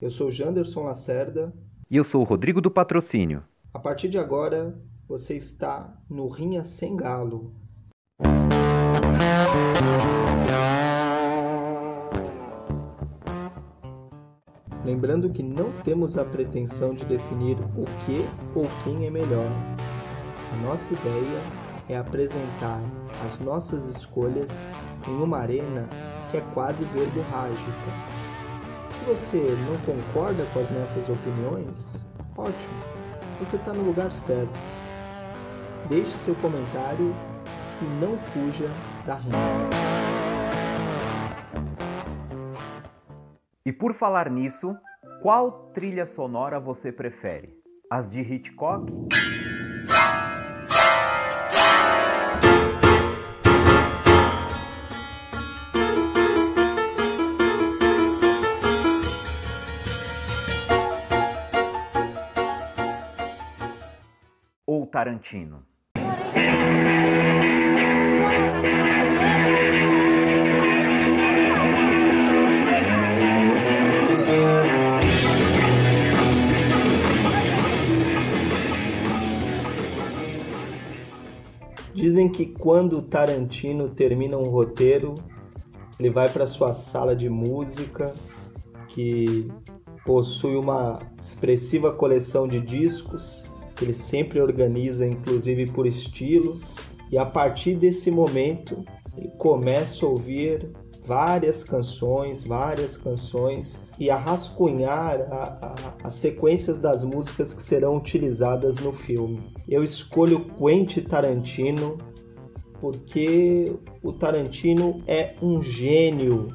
Eu sou Janderson Lacerda. E eu sou o Rodrigo do Patrocínio. A partir de agora, você está no Rinha Sem Galo. Lembrando que não temos a pretensão de definir o que ou quem é melhor. A nossa ideia é apresentar as nossas escolhas em uma arena que é quase verborrágica. Se você não concorda com as nossas opiniões, ótimo, você está no lugar certo. Deixe seu comentário e não fuja da rima. E por falar nisso, qual trilha sonora você prefere? As de Hitchcock? Tarantino? Dizem que quando Tarantino termina um roteiro, ele vai para sua sala de música, que possui uma expressiva coleção de discos, ele sempre organiza, inclusive por estilos, e a partir desse momento ele começa a ouvir várias canções, várias canções e a rascunhar a, a, as sequências das músicas que serão utilizadas no filme. Eu escolho Quentin Tarantino porque o Tarantino é um gênio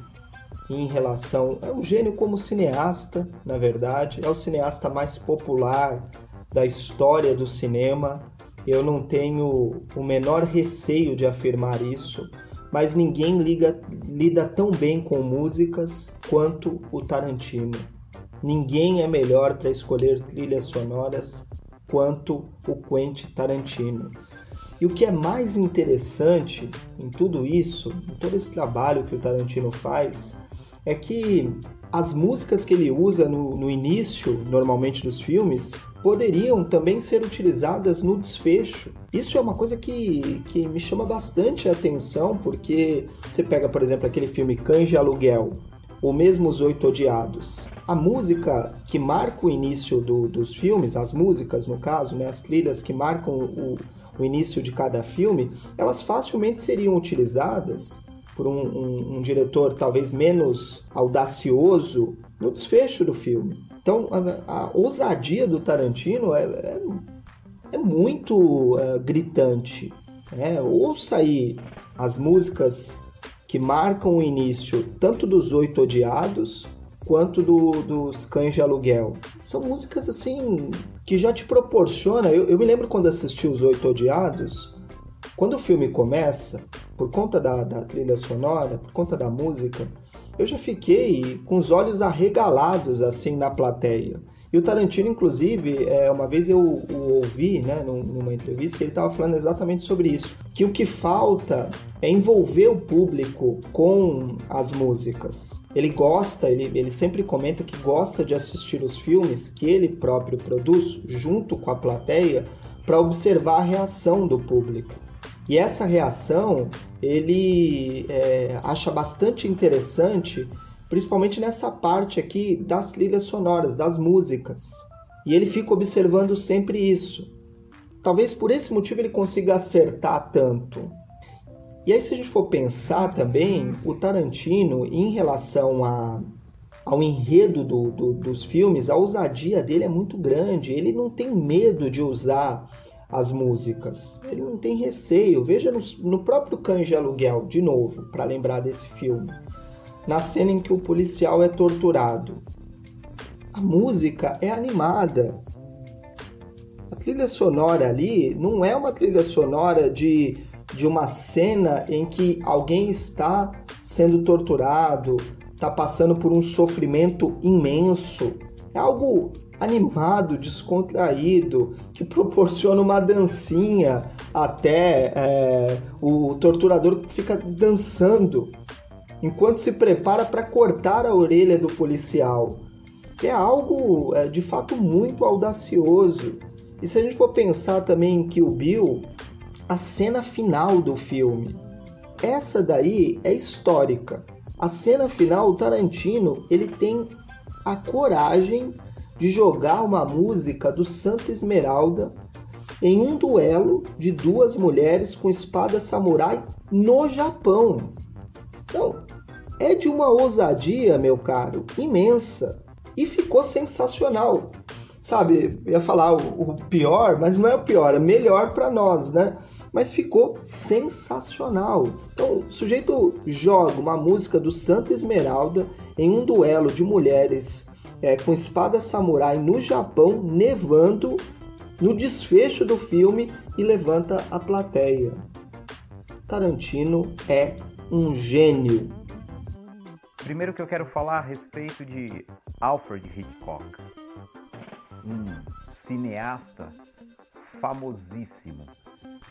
em relação. É um gênio como cineasta, na verdade, é o cineasta mais popular da história do cinema. Eu não tenho o menor receio de afirmar isso mas ninguém liga, lida tão bem com músicas quanto o Tarantino. Ninguém é melhor para escolher trilhas sonoras quanto o Quentin Tarantino. E o que é mais interessante em tudo isso, em todo esse trabalho que o Tarantino faz, é que as músicas que ele usa no, no início, normalmente dos filmes, poderiam também ser utilizadas no desfecho. Isso é uma coisa que, que me chama bastante a atenção, porque você pega, por exemplo, aquele filme Cães de Aluguel, ou mesmo Os Oito Odiados. A música que marca o início do, dos filmes, as músicas no caso, né, as trilhas que marcam o, o início de cada filme, elas facilmente seriam utilizadas por um, um, um diretor talvez menos audacioso no desfecho do filme. Então, a, a ousadia do Tarantino é, é, é muito uh, gritante. Né? Ouça aí as músicas que marcam o início tanto dos Oito Odiados quanto do, dos Cães de Aluguel. São músicas assim que já te proporciona. Eu, eu me lembro quando assisti Os Oito Odiados, quando o filme começa, por conta da, da trilha sonora, por conta da música, eu já fiquei com os olhos arregalados assim na plateia. E o Tarantino, inclusive, é, uma vez eu o ouvi né, numa entrevista, ele estava falando exatamente sobre isso. Que o que falta é envolver o público com as músicas. Ele gosta, ele, ele sempre comenta que gosta de assistir os filmes que ele próprio produz junto com a plateia para observar a reação do público. E essa reação ele é, acha bastante interessante, principalmente nessa parte aqui das trilhas sonoras, das músicas. E ele fica observando sempre isso. Talvez por esse motivo ele consiga acertar tanto. E aí, se a gente for pensar também, o Tarantino, em relação a, ao enredo do, do, dos filmes, a ousadia dele é muito grande. Ele não tem medo de usar as músicas. Ele não tem receio. Veja no, no próprio Cães de Aluguel, de novo, para lembrar desse filme. Na cena em que o policial é torturado. A música é animada. A trilha sonora ali não é uma trilha sonora de, de uma cena em que alguém está sendo torturado, está passando por um sofrimento imenso. É algo animado, descontraído, que proporciona uma dancinha até é, o torturador fica dançando enquanto se prepara para cortar a orelha do policial. é algo é, de fato muito audacioso. E se a gente for pensar também que o Bill, a cena final do filme, essa daí é histórica. A cena final, o Tarantino, ele tem a coragem de jogar uma música do Santa Esmeralda em um duelo de duas mulheres com espada samurai no Japão. Então, é de uma ousadia, meu caro, imensa. E ficou sensacional. Sabe, ia falar o, o pior, mas não é o pior, é melhor para nós, né? Mas ficou sensacional. Então, o sujeito joga uma música do Santa Esmeralda em um duelo de mulheres é, com espada samurai no Japão, nevando no desfecho do filme e levanta a plateia. Tarantino é um gênio. Primeiro que eu quero falar a respeito de Alfred Hitchcock, um cineasta famosíssimo,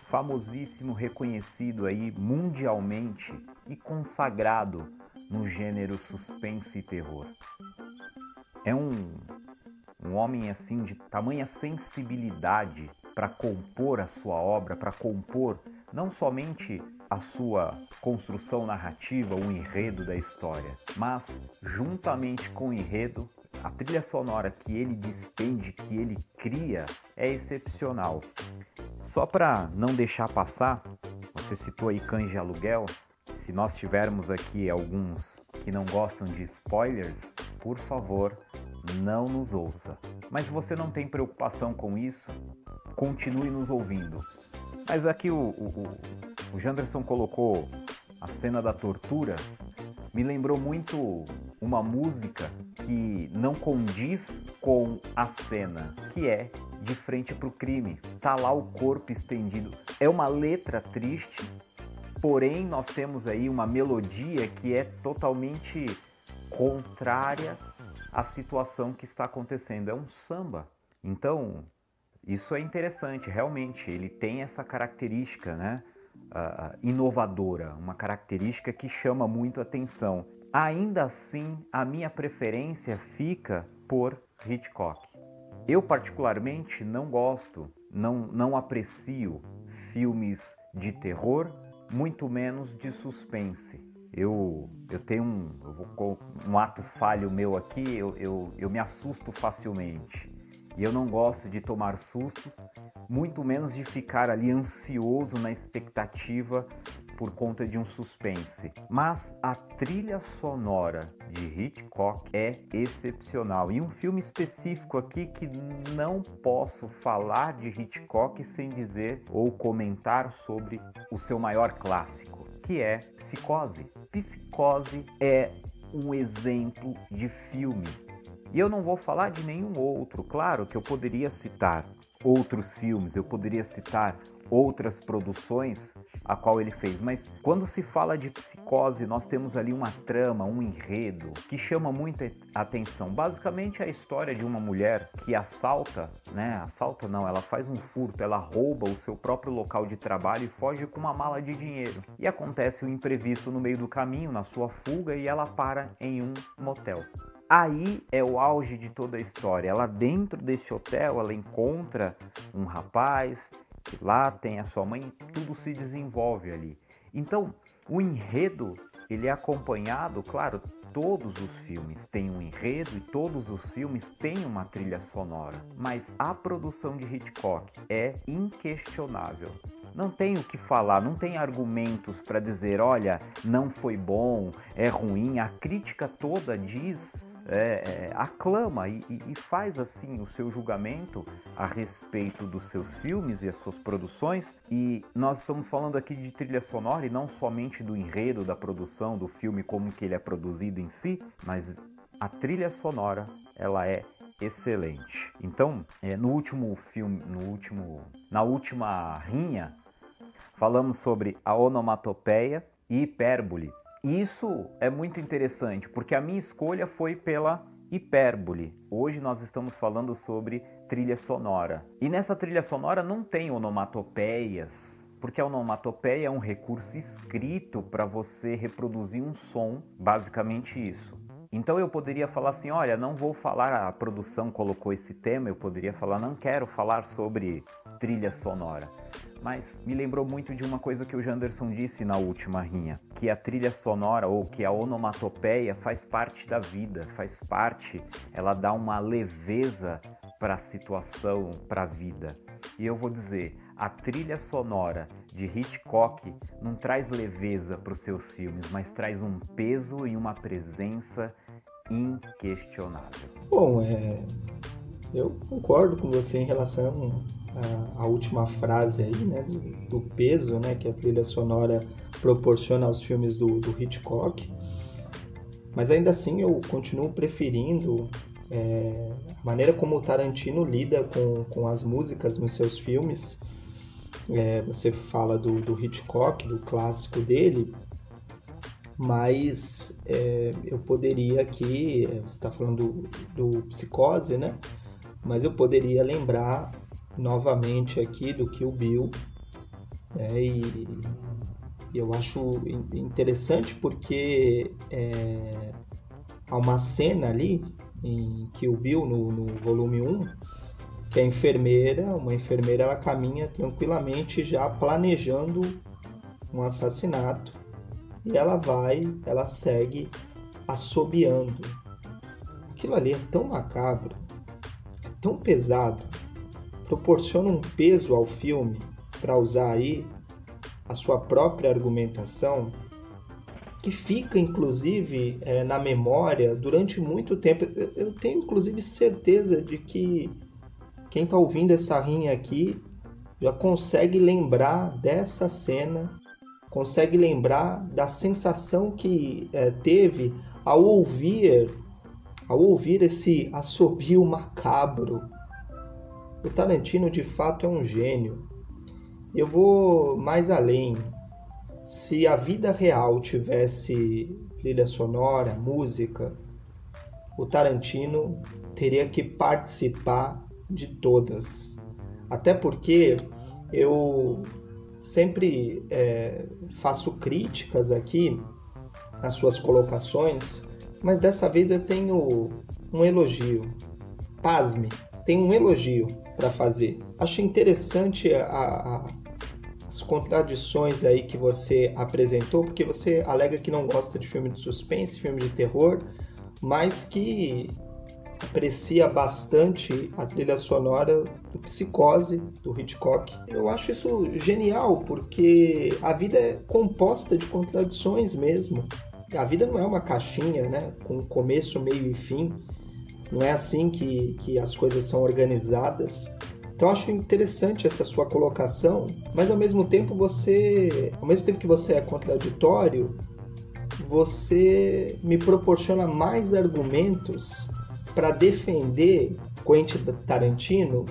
famosíssimo, reconhecido aí mundialmente e consagrado no gênero suspense e terror. É um, um homem assim de tamanha sensibilidade para compor a sua obra, para compor não somente a sua construção narrativa, o enredo da história, mas juntamente com o enredo, a trilha sonora que ele despende, que ele cria, é excepcional. Só para não deixar passar, você citou aí cães de aluguel. Se nós tivermos aqui alguns que não gostam de spoilers, por favor, não nos ouça. Mas se você não tem preocupação com isso, continue nos ouvindo. Mas aqui o, o, o Janderson colocou a cena da tortura. Me lembrou muito uma música que não condiz com a cena, que é De Frente para o Crime. Tá lá o corpo estendido. É uma letra triste, porém nós temos aí uma melodia que é totalmente contrária à situação que está acontecendo. É um samba. Então, isso é interessante, realmente. Ele tem essa característica, né? Uh, inovadora, uma característica que chama muito atenção. Ainda assim, a minha preferência fica por Hitchcock. Eu, particularmente, não gosto, não, não aprecio filmes de terror, muito menos de suspense. Eu, eu tenho um, eu vou, um ato falho meu aqui, eu, eu, eu me assusto facilmente. E eu não gosto de tomar sustos, muito menos de ficar ali ansioso na expectativa por conta de um suspense. Mas a trilha sonora de Hitchcock é excepcional. E um filme específico aqui que não posso falar de Hitchcock sem dizer ou comentar sobre o seu maior clássico, que é Psicose. Psicose é um exemplo de filme e eu não vou falar de nenhum outro. Claro que eu poderia citar outros filmes, eu poderia citar outras produções a qual ele fez, mas quando se fala de psicose, nós temos ali uma trama, um enredo que chama muita atenção. Basicamente é a história de uma mulher que assalta, né? Assalta não, ela faz um furto, ela rouba o seu próprio local de trabalho e foge com uma mala de dinheiro. E acontece um imprevisto no meio do caminho, na sua fuga, e ela para em um motel. Aí é o auge de toda a história. Ela dentro desse hotel, ela encontra um rapaz lá tem a sua mãe, tudo se desenvolve ali. Então, o enredo, ele é acompanhado, claro, todos os filmes têm um enredo e todos os filmes têm uma trilha sonora, mas a produção de Hitchcock é inquestionável. Não tem o que falar, não tem argumentos para dizer, olha, não foi bom, é ruim. A crítica toda diz é, é, aclama e, e, faz assim o seu julgamento a respeito dos seus filmes e as suas produções. E nós estamos falando aqui de trilha sonora e não somente do enredo da produção do filme como que ele é produzido em si, mas a trilha sonora ela é excelente. Então, é, no último filme, no último, na última rinha, falamos sobre a onomatopeia e hipérbole isso é muito interessante, porque a minha escolha foi pela hipérbole. Hoje nós estamos falando sobre trilha sonora. E nessa trilha sonora não tem onomatopeias, porque a onomatopeia é um recurso escrito para você reproduzir um som, basicamente isso. Então eu poderia falar assim: olha, não vou falar, a produção colocou esse tema, eu poderia falar, não quero falar sobre trilha sonora. Mas me lembrou muito de uma coisa que o Janderson disse na última rinha, que a trilha sonora ou que a onomatopeia faz parte da vida, faz parte, ela dá uma leveza para a situação, para a vida. E eu vou dizer, a trilha sonora de Hitchcock não traz leveza para os seus filmes, mas traz um peso e uma presença inquestionável. Bom, é, eu concordo com você em relação à última frase aí, né, do, do, peso, né, que a trilha sonora proporciona aos filmes do, do Hitchcock. Mas ainda assim eu continuo preferindo é, a maneira como o Tarantino lida com, com as músicas nos seus filmes. É, você fala do, do Hitchcock, do clássico dele, mas é, eu poderia aqui, é, você está falando do, do, Psicose, né? Mas eu poderia lembrar novamente aqui do Kill Bill, né? E, eu acho interessante porque é, há uma cena ali em Kill Bill, no, no volume 1, que a enfermeira, uma enfermeira, ela caminha tranquilamente já planejando um assassinato e ela vai, ela segue assobiando. Aquilo ali é tão macabro, é tão pesado, proporciona um peso ao filme para usar aí a sua própria argumentação que fica inclusive é, na memória durante muito tempo. Eu tenho inclusive certeza de que quem está ouvindo essa rinha aqui já consegue lembrar dessa cena consegue lembrar da sensação que é, teve ao ouvir ao ouvir esse assobio macabro. O Tarantino de fato é um gênio. Eu vou mais além. Se a vida real tivesse trilha sonora, música, o Tarantino teria que participar de todas. Até porque eu sempre é, faço críticas aqui às suas colocações, mas dessa vez eu tenho um elogio. Pasme, tem um elogio para fazer. Acho interessante a, a, as contradições aí que você apresentou, porque você alega que não gosta de filme de suspense, filme de terror, mas que aprecia bastante a trilha sonora do Psicose, do Hitchcock. Eu acho isso genial, porque a vida é composta de contradições mesmo. A vida não é uma caixinha, né? Com começo, meio e fim. Não é assim que, que as coisas são organizadas. Então acho interessante essa sua colocação, mas ao mesmo tempo você, ao mesmo tempo que você é contraditório, você me proporciona mais argumentos para defender Quentin Tarantino,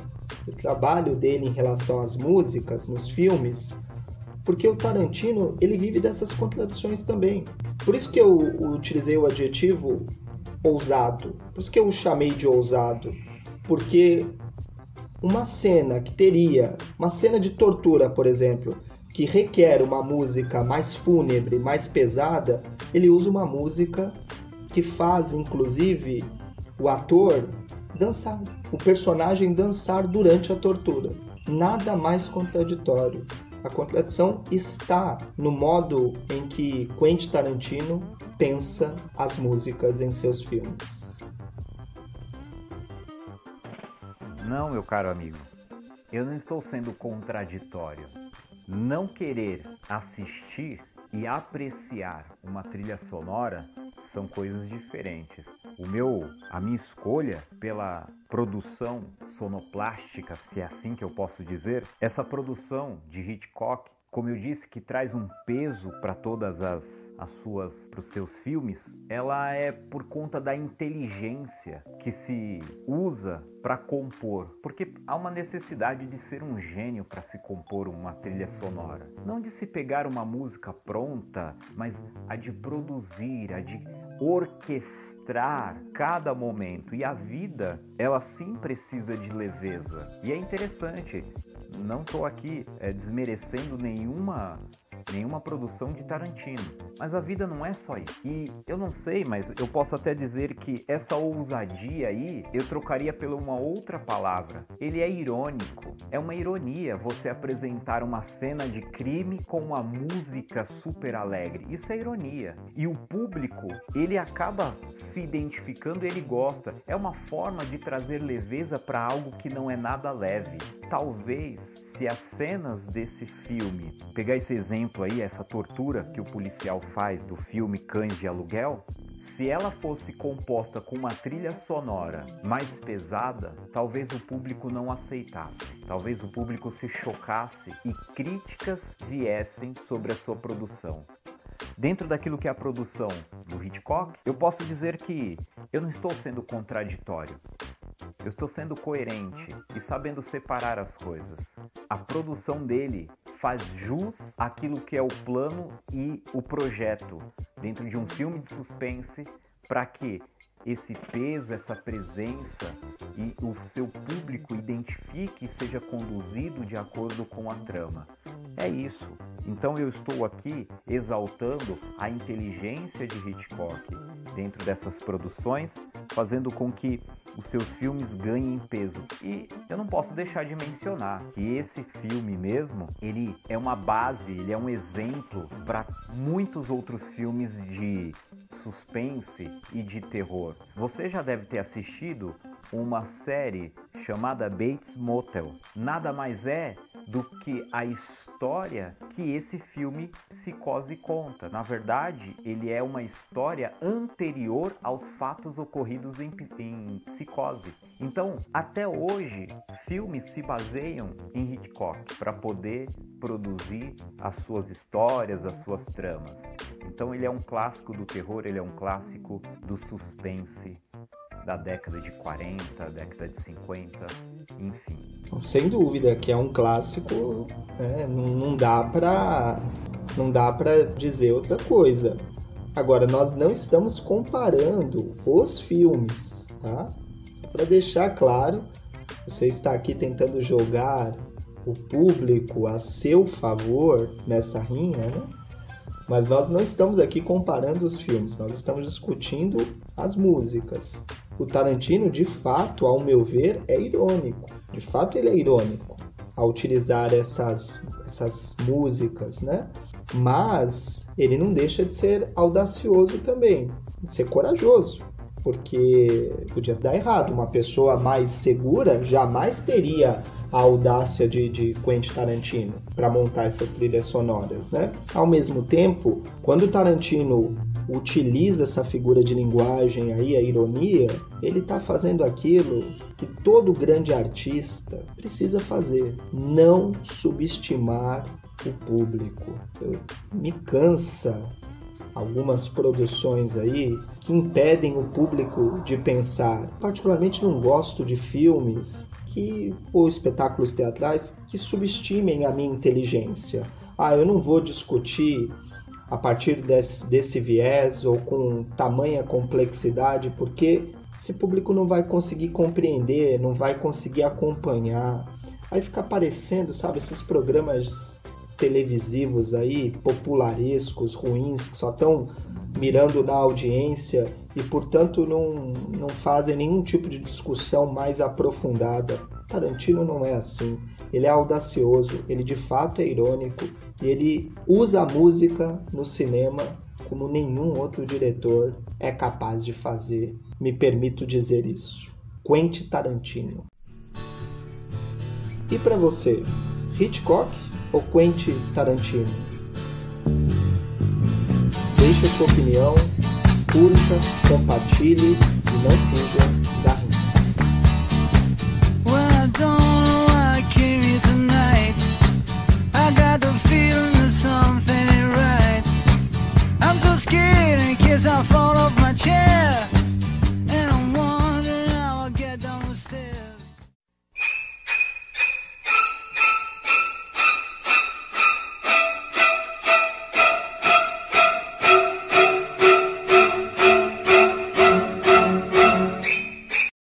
o trabalho dele em relação às músicas nos filmes, porque o Tarantino ele vive dessas contradições também. Por isso que eu utilizei o adjetivo ousado. Por isso que eu o chamei de ousado, porque uma cena que teria, uma cena de tortura, por exemplo, que requer uma música mais fúnebre, mais pesada, ele usa uma música que faz inclusive o ator dançar, o personagem dançar durante a tortura. Nada mais contraditório. A contradição está no modo em que Quentin Tarantino pensa as músicas em seus filmes. Não, meu caro amigo, eu não estou sendo contraditório. Não querer assistir e apreciar uma trilha sonora são coisas diferentes. O meu, a minha escolha pela produção sonoplástica, se é assim que eu posso dizer, essa produção de Hitchcock como eu disse, que traz um peso para todas as, as suas, para os seus filmes, ela é por conta da inteligência que se usa para compor, porque há uma necessidade de ser um gênio para se compor uma trilha sonora, não de se pegar uma música pronta, mas a de produzir, a de orquestrar cada momento. E a vida, ela sim precisa de leveza. E é interessante não estou aqui é, desmerecendo nenhuma nenhuma produção de Tarantino. Mas a vida não é só isso. E eu não sei, mas eu posso até dizer que essa ousadia aí eu trocaria por uma outra palavra. Ele é irônico. É uma ironia você apresentar uma cena de crime com uma música super alegre. Isso é ironia. E o público, ele acaba se identificando, ele gosta. É uma forma de trazer leveza para algo que não é nada leve. Talvez se as cenas desse filme, pegar esse exemplo aí, essa tortura que o policial faz do filme Cães de Aluguel, se ela fosse composta com uma trilha sonora mais pesada, talvez o público não aceitasse, talvez o público se chocasse e críticas viessem sobre a sua produção. Dentro daquilo que é a produção do Hitchcock, eu posso dizer que eu não estou sendo contraditório. Eu estou sendo coerente e sabendo separar as coisas. A produção dele faz jus àquilo que é o plano e o projeto dentro de um filme de suspense para que esse peso, essa presença e o seu público identifique e seja conduzido de acordo com a trama. É isso. Então eu estou aqui exaltando a inteligência de Hitchcock dentro dessas produções, fazendo com que os seus filmes ganhem peso. E eu não posso deixar de mencionar que esse filme mesmo, ele é uma base, ele é um exemplo para muitos outros filmes de suspense e de terror. Você já deve ter assistido uma série chamada Bates Motel. Nada mais é do que a história que esse filme Psicose conta. Na verdade, ele é uma história anterior aos fatos ocorridos em, em Psicose. Então, até hoje, filmes se baseiam em Hitchcock para poder produzir as suas histórias, as suas tramas. Então, ele é um clássico do terror, ele é um clássico do suspense da década de 40, década de 50, enfim. Sem dúvida que é um clássico, né? não, não dá para não dá para dizer outra coisa. Agora nós não estamos comparando os filmes, tá? Para deixar claro, você está aqui tentando jogar o público a seu favor nessa rinha, né? Mas nós não estamos aqui comparando os filmes, nós estamos discutindo as músicas. O Tarantino, de fato, ao meu ver, é irônico. De fato, ele é irônico ao utilizar essas, essas músicas, né? Mas ele não deixa de ser audacioso também, de ser corajoso, porque podia dar errado. Uma pessoa mais segura jamais teria a audácia de, de Quentin Tarantino para montar essas trilhas sonoras, né? Ao mesmo tempo, quando Tarantino utiliza essa figura de linguagem aí, a ironia, ele está fazendo aquilo que todo grande artista precisa fazer: não subestimar o público. Eu, me cansa algumas produções aí que impedem o público de pensar. Particularmente não gosto de filmes que ou espetáculos teatrais que subestimem a minha inteligência. Ah, eu não vou discutir a partir desse, desse viés ou com tamanha complexidade, porque esse público não vai conseguir compreender, não vai conseguir acompanhar. Aí fica aparecendo, sabe, esses programas televisivos aí, popularescos, ruins, que só estão mirando na audiência e, portanto, não, não fazem nenhum tipo de discussão mais aprofundada. Tarantino não é assim. Ele é audacioso, ele de fato é irônico e ele usa a música no cinema como nenhum outro diretor é capaz de fazer. Me permito dizer isso. Quentin Tarantino. E para você, Hitchcock ou Quentin Tarantino? Deixe a sua opinião, curta, compartilhe e não fuja As I fall off my chair.